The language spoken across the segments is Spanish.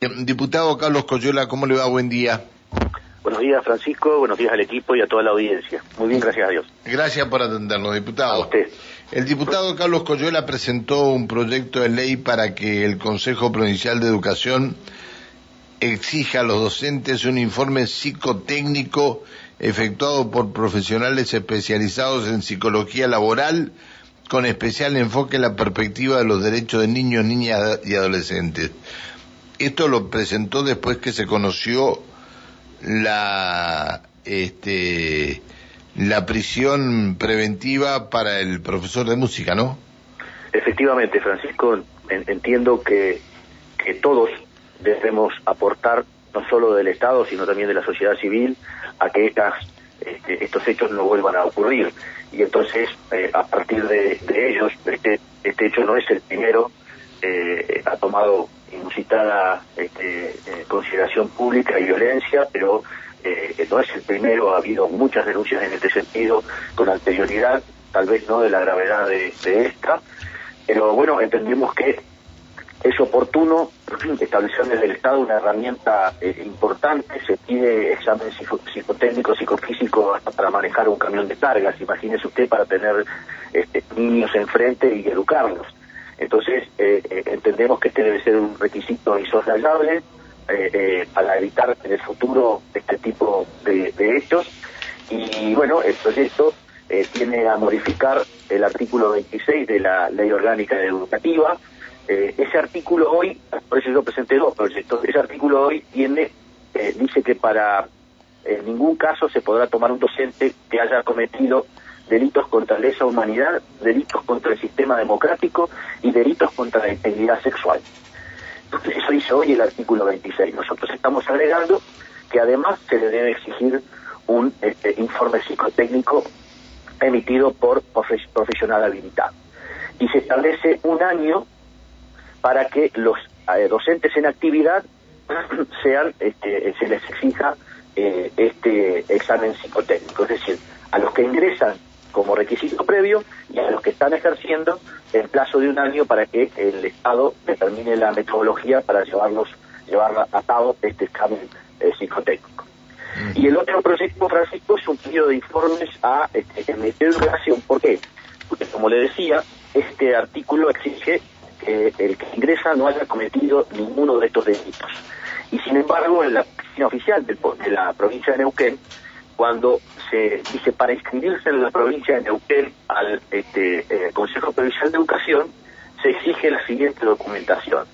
Diputado Carlos Coyola, ¿cómo le va? Buen día. Buenos días, Francisco. Buenos días al equipo y a toda la audiencia. Muy bien, gracias a Dios. Gracias por atendernos, diputado. A usted. El diputado Carlos Coyola presentó un proyecto de ley para que el Consejo Provincial de Educación exija a los docentes un informe psicotécnico efectuado por profesionales especializados en psicología laboral con especial enfoque en la perspectiva de los derechos de niños, niñas y adolescentes. Esto lo presentó después que se conoció la este la prisión preventiva para el profesor de música, ¿no? Efectivamente, Francisco, entiendo que, que todos debemos aportar, no solo del Estado, sino también de la sociedad civil, a que estas, este, estos hechos no vuelvan a ocurrir. Y entonces, eh, a partir de, ellos, este, este hecho no es el primero, eh, ha tomado inusitada este, eh, consideración pública y violencia, pero eh, no es el primero, ha habido muchas denuncias en este sentido con anterioridad, tal vez no de la gravedad de, esta, pero bueno, entendemos que es oportuno establecer desde el Estado una herramienta eh, importante, se pide examen psicotécnico, psicofísico hasta para manejar un camión de cargas, imagínese usted para tener este, niños enfrente y educarlos. Entonces, eh, eh, entendemos que este debe ser un requisito insoslayable eh, para evitar en el futuro este tipo de, hechos. Y bueno, el proyecto tiene a modificar el artículo 26 de la Ley Orgánica Educativa. ese artículo hoy, por eso yo presenté dos proyectos, ese artículo hoy tiene, dice que para en ningún caso se podrá tomar un docente que haya cometido delitos contra lesa humanidad, delitos contra el sistema democrático y delitos contra la integridad sexual. Eso dice hoy el artículo 26. Nosotros estamos agregando que además se le debe exigir un este, informe psicotécnico emitido por profesional habilitado. Y se establece un año para que los eh, docentes en actividad sean, este, se les exija eh, este examen psicotécnico. Es decir, a los que ingresan como requisito previo y a los que están ejerciendo el plazo de un año para que el Estado determine la metodología para llevarlos llevar a cabo este examen eh, psicotécnico. Y el otro proyecto, Francisco, es un pedido de informes a este, el Ministerio de Educación. ¿Por qué? Porque, como le decía, este artículo exige que el que ingresa no haya cometido ninguno de estos delitos. Y, sin embargo, en la oficina oficial de la provincia de Neuquén cuando se dice para inscribirse en la provincia de Neuquén al este, eh, Consejo Provincial de Educación, se exige la siguiente documentación.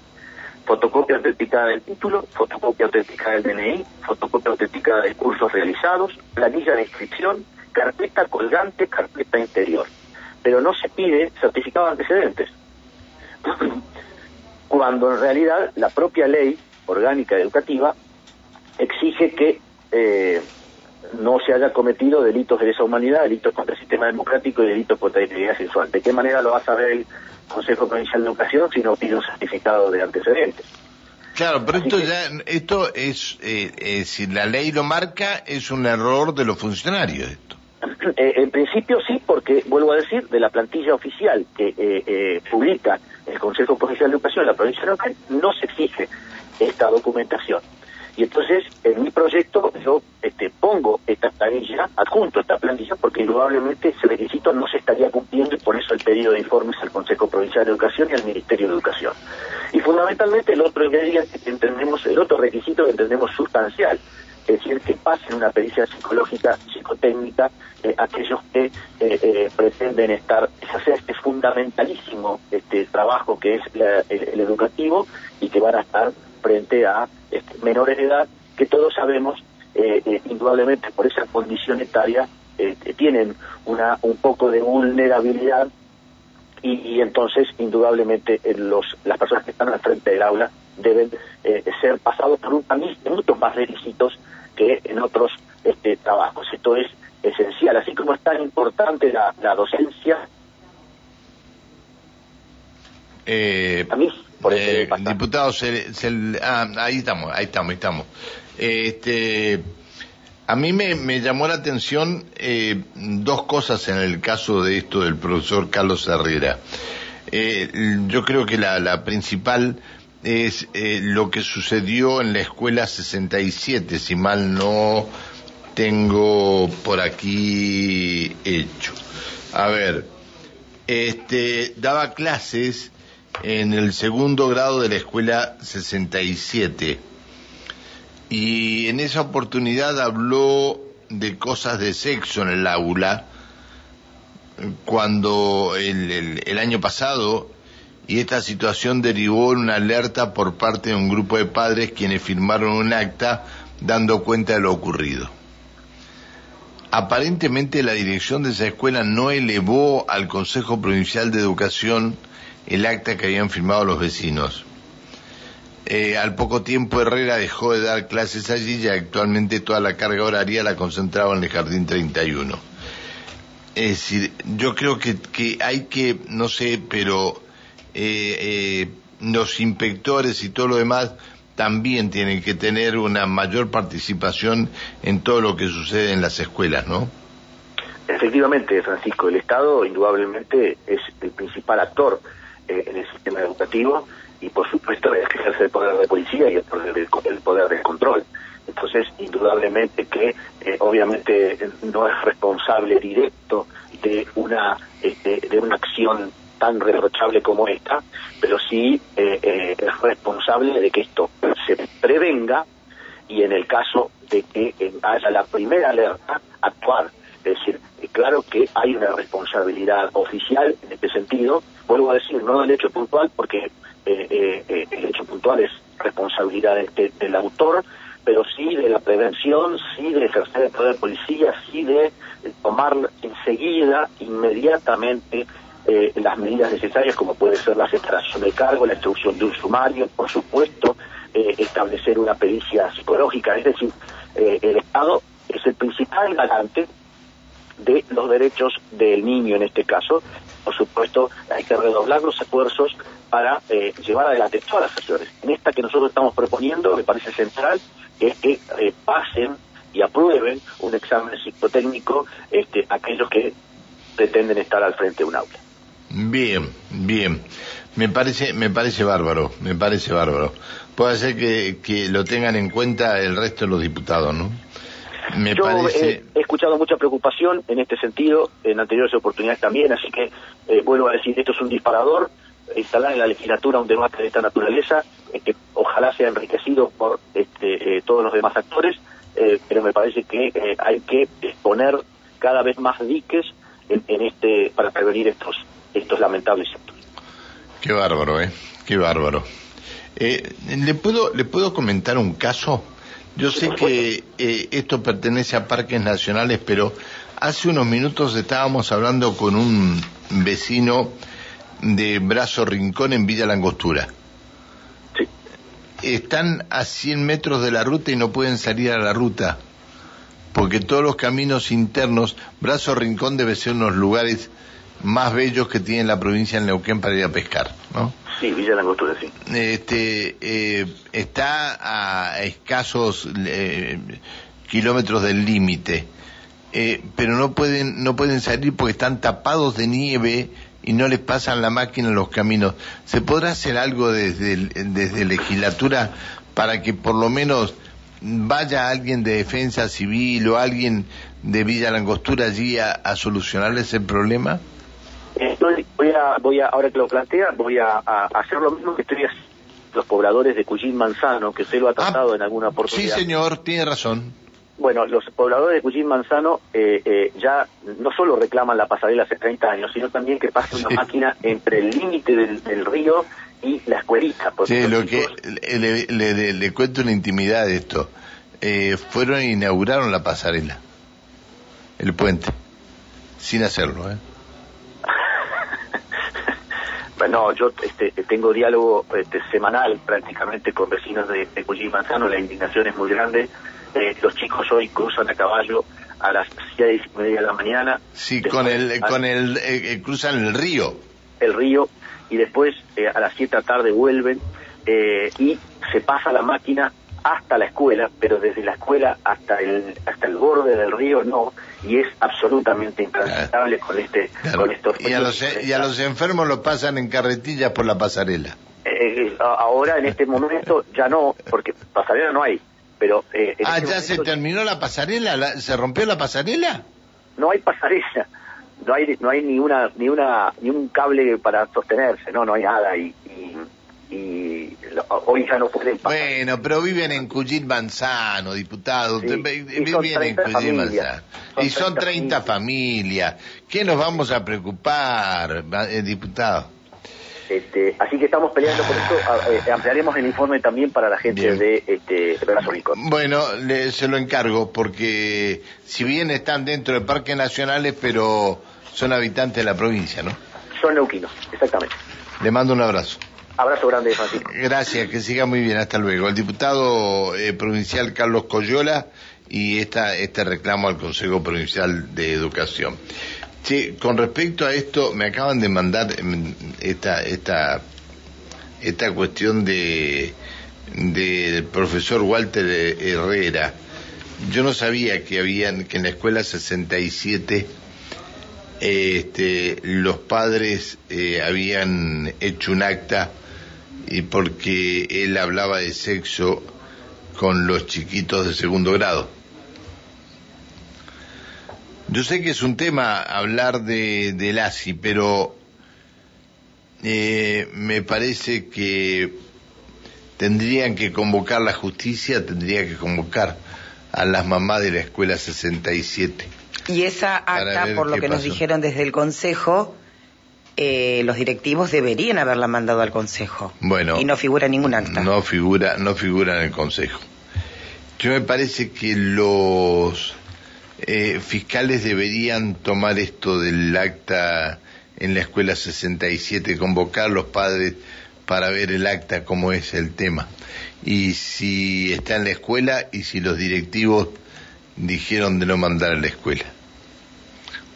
Fotocopia autenticada del título, fotocopia autenticada del DNI, fotocopia autenticada de cursos realizados, planilla de inscripción, carpeta colgante, carpeta interior. Pero no se pide certificado de antecedentes. Cuando en realidad la propia ley orgánica educativa exige que eh, no se haya cometido delitos de esa humanidad, delitos contra el sistema democrático y delitos contra la integridad sexual. ¿De qué manera lo va a saber el Consejo Provincial de Educación si no pide un certificado de antecedentes? Claro, pero esto ya, esto es, eh, eh, si la ley lo marca, es un error de los funcionarios esto. Eh, en principio sí, porque, vuelvo a decir, de la plantilla oficial que publica el Consejo Provincial de Educación de la provincia de Neuquén, no se exige esta documentación. Y entonces, en mi proyecto, yo este, pongo esta planilla, adjunto esta plantilla, porque indudablemente ese requisito no se estaría cumpliendo y por eso el pedido de informes al Consejo Provincial de Educación y al Ministerio de Educación. Y fundamentalmente el otro que entendemos, el otro requisito que entendemos sustancial, es decir, que pasen una pericia psicológica, psicotécnica, eh, aquellos que eh, eh, pretenden estar, hacer este fundamentalísimo este trabajo que es el, educativo y que van a estar frente a este, menores de edad que todos sabemos, eh, eh, indudablemente por esa condición etaria, eh, tienen una, un poco de vulnerabilidad y, entonces indudablemente los, las personas que están al frente del aula deben ser pasados por un muchos más requisitos que en otros este, trabajos. Esto es esencial, así como es tan importante la docencia. A mí eh, diputado, ah, ahí estamos, ahí estamos, ahí estamos. Este, a mí me, llamó la atención eh, dos cosas en el caso de esto del profesor Carlos Herrera. Eh, yo creo que la, principal es eh, lo que sucedió en la escuela 67, si mal no tengo por aquí hecho. A ver, este, daba clases en el segundo grado de la escuela 67 y en esa oportunidad habló de cosas de sexo en el aula cuando el, el, año pasado y esta situación derivó en una alerta por parte de un grupo de padres quienes firmaron un acta dando cuenta de lo ocurrido. Aparentemente la dirección de esa escuela no elevó al Consejo Provincial de Educación el acta que habían firmado los vecinos. Eh, al poco tiempo Herrera dejó de dar clases allí y actualmente toda la carga horaria la concentraba en el Jardín 31. Es decir, yo creo que, que hay que, no sé, pero eh, eh, los inspectores y todo lo demás también tienen que tener una mayor participación en todo lo que sucede en las escuelas, ¿no? Efectivamente, Francisco, el Estado indudablemente es el principal actor eh, en el sistema educativo y por supuesto es que ejerce el poder de policía y el poder, de, poder del control. Entonces, indudablemente que eh, obviamente no es responsable directo de una este, de una acción tan reprochable como esta, pero sí eh, eh, es responsable de que esto se prevenga y en el caso de que haya la primera alerta, actuar. Es decir, claro que hay una responsabilidad oficial en este sentido, vuelvo a decir, no del hecho puntual, porque eh, el hecho puntual es responsabilidad del autor, pero sí de la prevención, sí de ejercer el poder de policía, sí de tomar enseguida, inmediatamente, eh, las medidas necesarias, como puede ser la separación de cargo, la instrucción de un sumario, por supuesto, eh, establecer una pericia psicológica, es decir, eh, el Estado es el principal garante de los derechos del niño en este caso. Por supuesto, hay que redoblar los esfuerzos para llevar adelante todas las acciones. En esta que nosotros estamos proponiendo, me parece central, es que pasen y aprueben un examen psicotécnico este, aquellos que pretenden estar al frente de un aula. Bien, bien. Me parece, me parece bárbaro, me parece bárbaro. Puede ser que, que lo tengan en cuenta el resto de los diputados, ¿no? Me Yo parece... he, escuchado mucha preocupación en este sentido, en anteriores oportunidades también, así que eh, vuelvo a decir, esto es un disparador, instalar en la legislatura un debate de esta naturaleza, eh, que ojalá sea enriquecido por este, eh, todos los demás actores, pero me parece que hay que poner cada vez más diques en, en este para prevenir estos estos lamentables hechos. Qué bárbaro, ¿eh? Qué bárbaro. Eh, ¿le, puedo, ¿Le puedo comentar un caso? Yo sé que eh, esto pertenece a parques nacionales, pero hace unos minutos estábamos hablando con un vecino de Brazo Rincón en Villa Langostura. Sí. Están a 100 metros de la ruta y no pueden salir a la ruta, porque todos los caminos internos, Brazo Rincón debe ser unos lugares más bellos que tiene la provincia de Neuquén para ir a pescar, ¿no? Sí, Villa Langostura, sí. Este, eh, está a escasos eh, kilómetros del límite, eh, pero no pueden, no pueden salir porque están tapados de nieve y no les pasan la máquina en los caminos. ¿Se podrá hacer algo desde, desde legislatura para que por lo menos vaya alguien de defensa civil o alguien de Villa Langostura allí a, a solucionarles el problema? Voy a, voy a, ahora que lo plantea, voy a, hacer lo mismo que estoy haciendo los pobladores de Cuyín Manzano, que usted lo ha ah, tratado en alguna oportunidad. Sí, señor, tiene razón. Bueno, los pobladores de Cuyín Manzano eh, eh, ya no solo reclaman la pasarela hace 30 años, sino también que pase una máquina entre el límite del, río y la escuelita. Sí, lo que le, le, cuento una intimidad de esto. Eh, fueron e inauguraron la pasarela, el puente, sin hacerlo, ¿eh? No, yo este, tengo diálogo este, semanal prácticamente con vecinos de, de Manzano, la indignación es muy grande. Eh, los chicos hoy cruzan a caballo a las seis y media de la mañana. Sí, con el, con el, eh, eh, cruzan el río. El río, y después a las siete de la tarde vuelven y se pasa la máquina hasta la escuela, pero desde la escuela hasta el hasta el borde del río no, y es absolutamente intransitable con este con estos y a los y a los enfermos lo pasan en carretillas por la pasarela. Eh, ahora, en este momento, ya no, porque pasarela no hay. Pero, eh, ah, este ¿ya se terminó la pasarela? ¿Se rompió la pasarela? No hay pasarela. No hay, no hay ni una, ni una, ni un cable para sostenerse, no, no hay nada y, hoy ya no pueden pasar. Bueno, pero viven en Cuyín Manzano, diputado. viven en Cuyín Manzano. y son 30 familias. ¿Qué nos vamos a preocupar, eh, diputado? Este, así que estamos peleando por esto. Eh, ampliaremos el informe también para la gente de este, Bueno, se lo encargo porque si bien están dentro de parques nacionales, pero son habitantes de la provincia, ¿no? Son neuquinos, exactamente. Le mando un abrazo. Abrazo grande, Francisco. Gracias, que siga muy bien. Hasta luego. El diputado eh, provincial Carlos Coyola y esta, este reclamo al Consejo Provincial de Educación. Sí, con respecto a esto, me acaban de mandar em, esta, esta, esta cuestión de del profesor Walter Herrera. Yo no sabía que habían, que en la escuela 67 este, los padres eh, habían hecho un acta y porque él hablaba de sexo con los chiquitos de segundo grado. Yo sé que es un tema hablar de, del ASI, pero eh, me parece que tendrían que convocar la justicia, tendría que convocar a las mamás de la escuela 67. Y esa acta, por lo que nos dijeron desde el Consejo, eh, los directivos deberían haberla mandado al Consejo. Bueno. Y no figura ningún acta. No figura, no figura en el Consejo. Yo me parece que los eh, fiscales deberían tomar esto del acta en la escuela 67, convocar a los padres para ver el acta, cómo es el tema. Y si está en la escuela y si los directivos dijeron de no mandar a la escuela,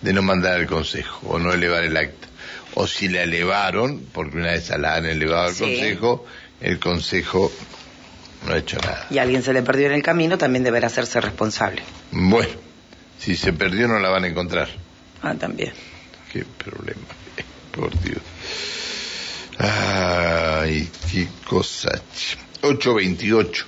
de no mandar al consejo o no elevar el acta. O si la elevaron, porque una vez la han elevado al consejo, el consejo no ha hecho nada. Y alguien se le perdió en el camino, también deberá hacerse responsable. Bueno. Si se perdió no la van a encontrar. Ah, también. Qué problema, por Dios. Ay, qué cosa. 828.